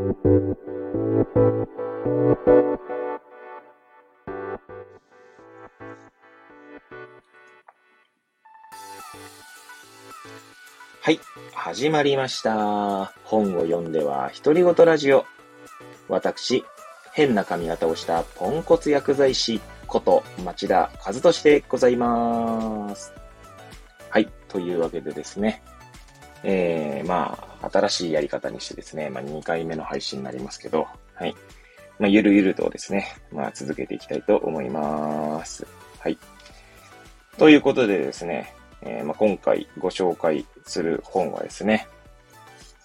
はい、始まりました。本を読んでは独り言ラジオ。私、変な髪型をしたポンコツ薬剤師こと町田和俊でございます。はい、というわけでですね、えー、まあ、新しいやり方にしてですね、まあ、2回目の配信になりますけど、はい。まあ、ゆるゆるとですね、まあ、続けていきたいと思います。はい。ということでですね、えー、まあ、今回ご紹介する本はですね、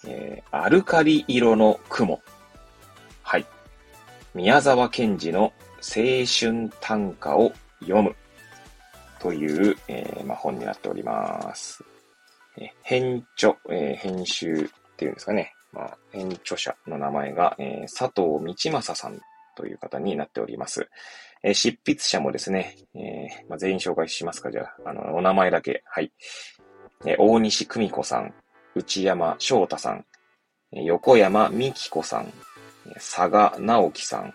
えー、アルカリ色の雲。はい。宮沢賢治の青春短歌を読むという、えー、まあ、本になっております。え編著、え、編集っていうんですかね。まあ、編著者の名前が、え、佐藤道正さんという方になっております。え、執筆者もですね、え、まあ、全員紹介しますか、じゃあ、あの、お名前だけ。はい。え、大西久美子さん、内山翔太さん、横山美希子さん、佐賀直樹さん、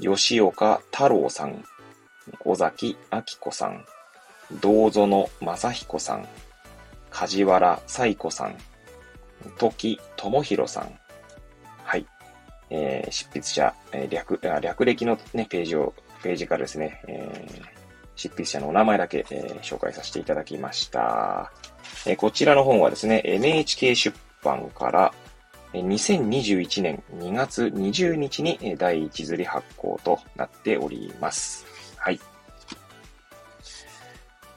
吉岡太郎さん、尾崎明子さん、道園正彦さん、梶原彩子さん、時智弘さん、はい。えー、執筆者、えー、略、略歴のね、ページをページからですね、えー、執筆者のお名前だけ、えー、紹介させていただきました。えー、こちらの本はですね、NHK 出版から2021年2月20日に第一釣り発行となっております。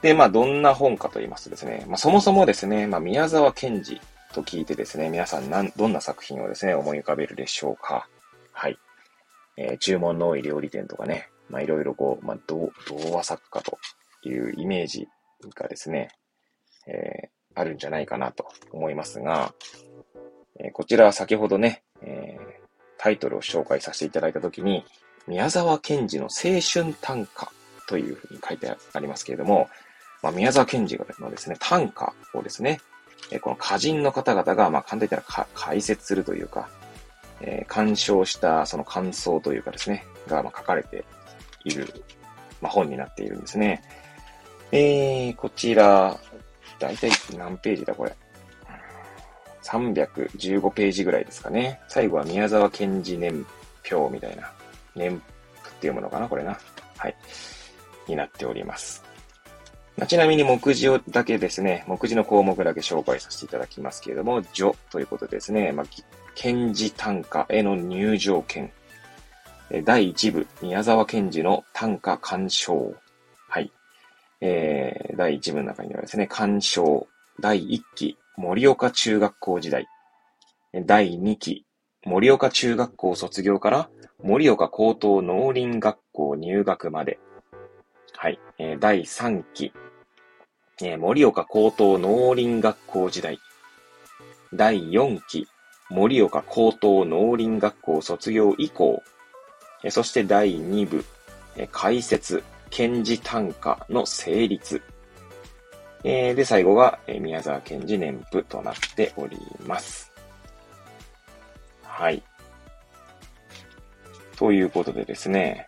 で、まあ、どんな本かと言いますとですね、まあ、そもそもですね、まあ、宮沢賢治と聞いてですね、皆さんなん、どんな作品をですね、思い浮かべるでしょうか。はい。えー、注文の多い料理店とかね、まあ、いろいろこう、まあ、童話作家というイメージがですね、えー、あるんじゃないかなと思いますが、えー、こちらは先ほどね、えー、タイトルを紹介させていただいたときに、宮沢賢治の青春短歌というふうに書いてありますけれども、まあ、宮沢賢治のですね、短歌をですね、えこの歌人の方々が、まあ、簡単に言ったら解説するというか、えー、鑑賞したその感想というかですね、が、ま、書かれている、まあ、本になっているんですね。えー、こちら、だいたい何ページだこれ。315ページぐらいですかね。最後は宮沢賢治年表みたいな、年譜って読むのかなこれな。はい。になっております。まあ、ちなみに目次をだけですね、目次の項目だけ紹介させていただきますけれども、序ということですね、まあ、賢治短歌への入場券第1部、宮沢賢治の短歌鑑賞。はい。えー、第1部の中にはですね、鑑賞。第1期、盛岡中学校時代。第2期、盛岡中学校卒業から盛岡高等農林学校入学まで。はい。えー、第3期、えー、盛岡高等農林学校時代。第4期、盛岡高等農林学校卒業以降。そして第2部、解説、検事単価の成立。で、最後が宮沢賢治年譜となっております。はい。ということでですね、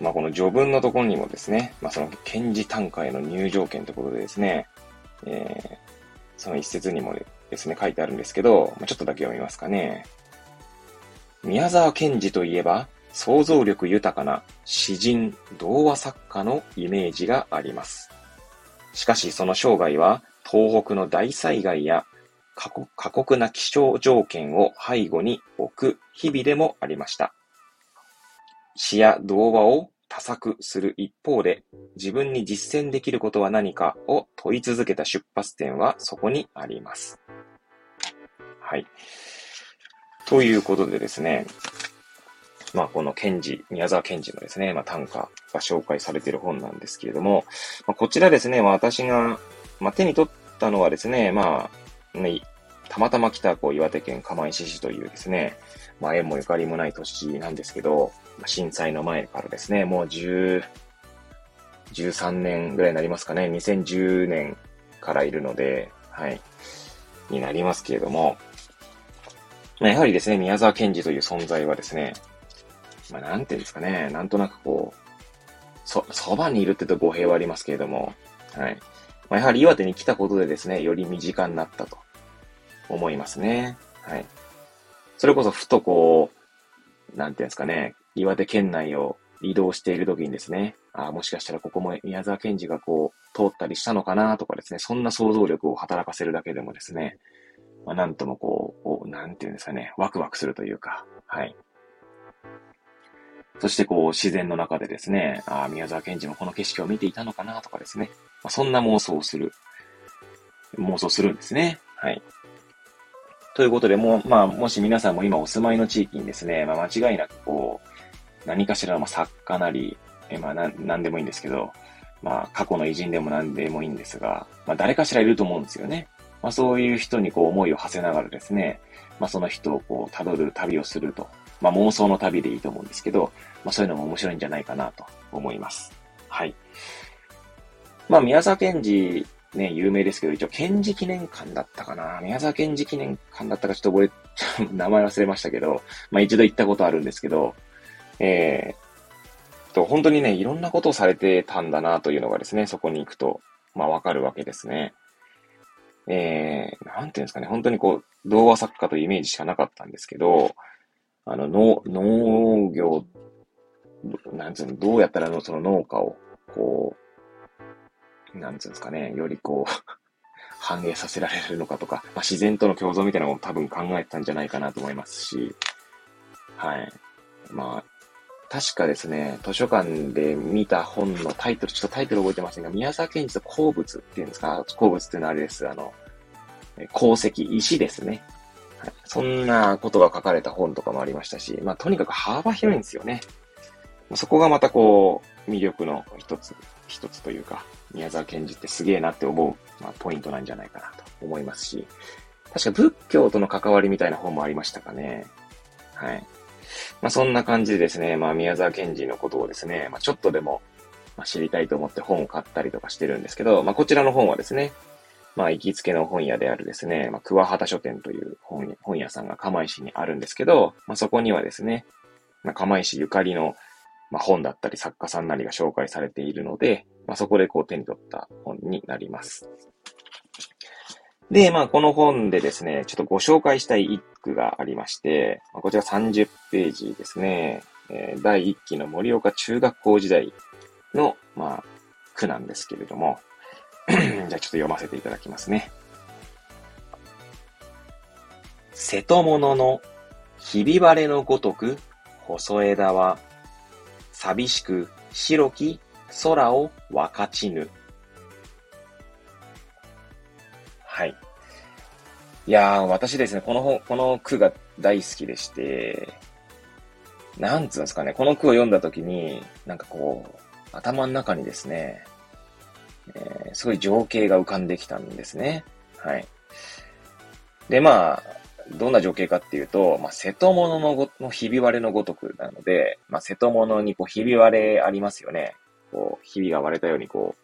まあ、この序文のところにもですね、まあ、その検事単価への入場券ということでですね、えー、その一節にもですね、書いてあるんですけど、まあ、ちょっとだけ読みますかね。宮沢賢治といえば、想像力豊かな詩人、童話作家のイメージがあります。しかしその生涯は東北の大災害や過酷な気象条件を背後に置く日々でもありました。詩や童話を多作する一方で、自分に実践できることは何かを問い続けた出発点はそこにあります。はい。ということでですね、まあ、この賢治、宮沢賢治のですね、まあ、短歌が紹介されている本なんですけれども、まあ、こちらですね、私が、まあ、手に取ったのはですね、まあ、ね、たまたま来た、こう、岩手県釜石市というですね、まあ、縁もゆかりもない土地なんですけど、震災の前からですね、もう10、13年ぐらいになりますかね、2010年からいるので、はい、になりますけれども、まあ、やはりですね、宮沢賢治という存在はですね、まあ、なんていうんですかね、なんとなくこう、そ、そばにいるって言うと語弊はありますけれども、はい。まあ、やはり岩手に来たことでですね、より身近になったと思いますね。はい。それこそふとこう、なんていうんですかね、岩手県内を移動している時にですね、あもしかしたらここも宮沢賢治がこう、通ったりしたのかなとかですね、そんな想像力を働かせるだけでもですね、まあ、なんともこう、なんていうんですかね、ワクワクするというか、はい。そしてこう、自然の中でですね、あ宮沢賢治もこの景色を見ていたのかなとかですね、まあ、そんな妄想をする、妄想するんですね。はい。ということで、もう、まあ、もし皆さんも今お住まいの地域にですね、まあ、間違いなくこう、何かしらの作家なり、えまあ、な、んでもいいんですけど、まあ、過去の偉人でも何でもいいんですが、まあ、誰かしらいると思うんですよね。まあ、そういう人にこう、思いを馳せながらですね、まあ、その人をこう、辿る旅をすると。まあ、妄想の旅でいいと思うんですけど、まあ、そういうのも面白いんじゃないかなと思います。はい。まあ、宮沢賢治ね、有名ですけど、一応、賢治記念館だったかな宮沢賢治記念館だったかちょっと覚え、名前忘れましたけど、まあ一度行ったことあるんですけど、えー、と、本当にね、いろんなことをされてたんだなというのがですね、そこに行くと、まあわかるわけですね。えー、なんていうんですかね、本当にこう、童話作家というイメージしかなかったんですけど、あの、農、農業、なんつうの、どうやったらのその農家を、こう、なんつうんですかね、よりこう 反映させられるのかとか、まあ、自然との共存みたいなのも多分考えてたんじゃないかなと思いますし、はい。まあ、確かですね、図書館で見た本のタイトル、ちょっとタイトル覚えてませんが、宮沢賢治と鉱物っていうんですか、鉱物っていうのはあれです、あの、鉱石、石ですね。はい、そんなことが書かれた本とかもありましたし、まあとにかく幅広いんですよね。そこがまたこう、魅力の一つ、一つというか、宮沢賢治ってすげえなって思う、まあ、ポイントなんじゃないかなと思いますし、確か仏教との関わりみたいな本もありましたかね。はい。まあそんな感じでですね、まあ宮沢賢治のことをですね、まあちょっとでも、ま、知りたいと思って本を買ったりとかしてるんですけど、まあこちらの本はですね、まあ行きつけの本屋であるですね、まあ桑畑書店という本本屋さんが釜石にあるんですけど、まあそこにはですね、まあ釜石ゆかりのまあ、本だったり作家さんなりが紹介されているので、まあ、そこでこう手に取った本になります。で、まあ、この本でですね、ちょっとご紹介したい一句がありまして、こちら30ページですね、えー、第1期の森岡中学校時代の、まあ、句なんですけれども、じゃあちょっと読ませていただきますね。瀬戸物のひび割れのごとく細枝は寂しく白き空を分かちぬ。はい。いやー、私ですね、この本、この句が大好きでして、なんつうんですかね、この句を読んだときに、なんかこう、頭の中にですね、えー、すごい情景が浮かんできたんですね。はい。で、まあ、どんな情景かっていうと、まあ、瀬戸物のごのひび割れのごとくなので、まあ、瀬戸物にこうひび割れありますよね。こう、ひびが割れたようにこ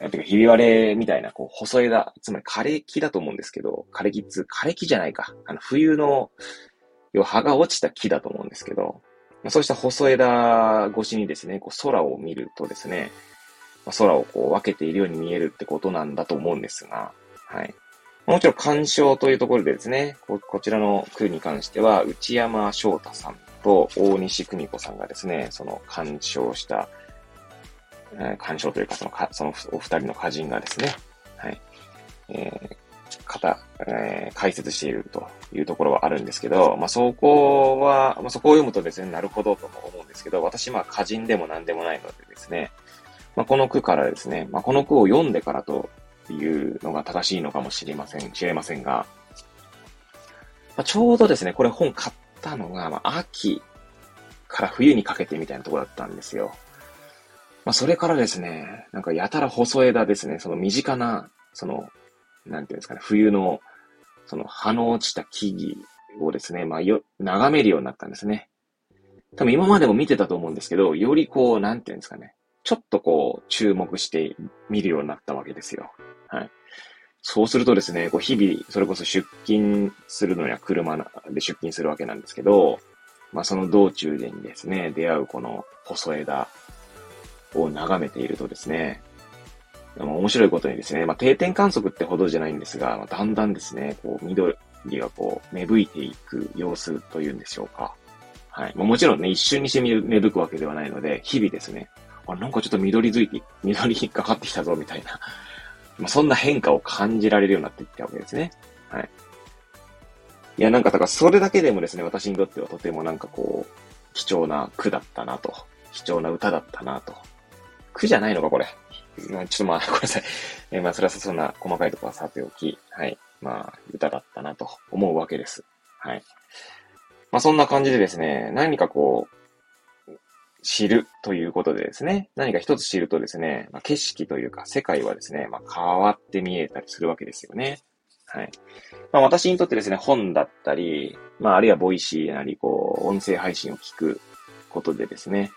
う、てか、ひび割れみたいな、こう、細枝、つまり枯れ木だと思うんですけど、枯れ木っつ、枯れ木じゃないか。あの、冬の、要葉が落ちた木だと思うんですけど、そうした細枝越しにですね、こう空を見るとですね、空をこう分けているように見えるってことなんだと思うんですが、はい。もちろん鑑賞というところでですね、ここちらの句に関しては、内山翔太さんと大西久美子さんがですね、その鑑賞した、鑑賞というか、そのか、そのお二人の歌人がですね、はい、えー、方、えー、解説しているというところはあるんですけど、まあ、そこは、まあ、そこを読むとですね、なるほどと思うんですけど、私、まあ、歌人でも何でもないのでですね、まあ、この句からですね、まあ、この句を読んでからというのが正しいのかもしれません、知れませんが、まあ、ちょうどですね、これ本買ったのが、まあ、秋から冬にかけてみたいなところだったんですよ。まあ、それからですね、なんかやたら細枝ですね、その身近な、その、なんていうんですかね、冬の、その葉の落ちた木々をですね、まあ、よ、眺めるようになったんですね。多分今までも見てたと思うんですけど、よりこう、なんていうんですかね、ちょっとこう、注目して見るようになったわけですよ。はい。そうするとですね、こう日々、それこそ出勤するのには車で出勤するわけなんですけど、まあその道中でにですね、出会うこの細枝を眺めているとですね、面白いことにですね、まあ定点観測ってほどじゃないんですが、まあ、だんだんですね、こう緑がこう芽吹いていく様子というんでしょうか。はい。もちろんね、一瞬にして芽吹くわけではないので、日々ですね、あ、なんかちょっと緑づいて、緑にかかってきたぞ、みたいな。まあ、そんな変化を感じられるようになっていったわけですね。はい。いや、なんか、だからそれだけでもですね、私にとってはとてもなんかこう、貴重な句だったなと。貴重な歌だったなと。句じゃないのか、これ。まあ、ちょっとまあ、ごめんなさい。えー、まあ、それはそんな細かいところはさておき、はい。まあ、歌だったなと思うわけです。はい。まあ、そんな感じでですね、何かこう、知るということでですね、何か一つ知るとですね、まあ、景色というか世界はですね、まあ、変わって見えたりするわけですよね。はい。まあ、私にとってですね、本だったり、まあ、あるいは Voicy なり、こう、音声配信を聞くことでですね、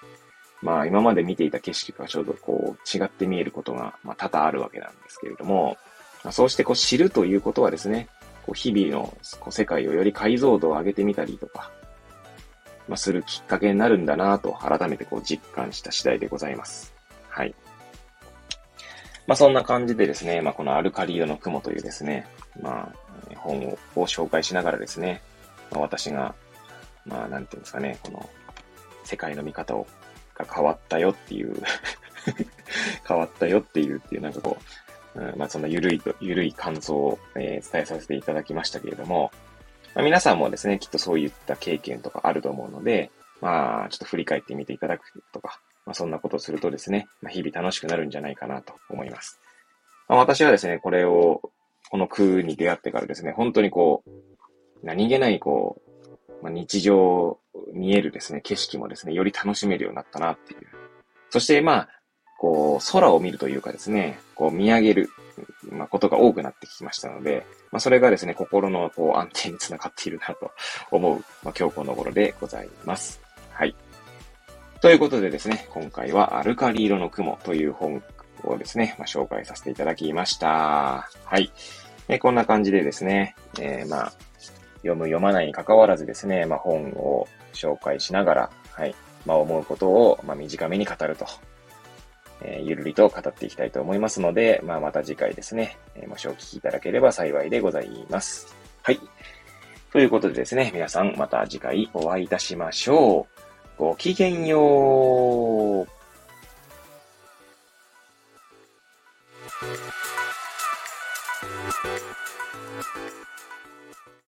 まあ、今まで見ていた景色がちょうどこう、違って見えることが、ま、多々あるわけなんですけれども、ま、そうしてこう、知るということはですね、こう日々のこう世界をより解像度を上げてみたりとか、まあ、するきっかけになるんだなと改めてこう実感した次第でございます。はい。まあ、そんな感じでですね、まあ、このアルカリ色の雲というですね、まあ、本を紹介しながらですね、まあ、私が、まあ、なんていうんですかね、この世界の見方をが変わったよっていう 変わったよっていうっていう、なんかこう、うん、まあ、そのゆるいと、ゆるい感想を、えー、伝えさせていただきましたけれども、まあ、皆さんもですね、きっとそういった経験とかあると思うので、まあ、ちょっと振り返ってみていただくとか、まあ、そんなことをするとですね、まあ、日々楽しくなるんじゃないかなと思います。まあ、私はですね、これを、この空に出会ってからですね、本当にこう、何気ないこう、まあ、日常見えるですね、景色もですね、より楽しめるようになったなっていう。そしてまあ、こう、空を見るというかですね、こう見上げる、まあ、ことが多くなってきましたので、まあ、それがですね、心のこう安定につながっているなと 思う、まあ、今日この頃でございます。はい。ということでですね、今回はアルカリ色の雲という本をですね、まあ、紹介させていただきました。はい。えこんな感じでですね、えー、まあ、読む読まないに関わらずですね、まあ、本を紹介しながら、はい、まあ、思うことを、まあ、短めに語るとえー、ゆるりと語っていきたいと思いますので、まあ、また次回ですね、えー、もしお聞きいただければ幸いでございます。はい。ということでですね、皆さんまた次回お会いいたしましょう。ごきげんよう。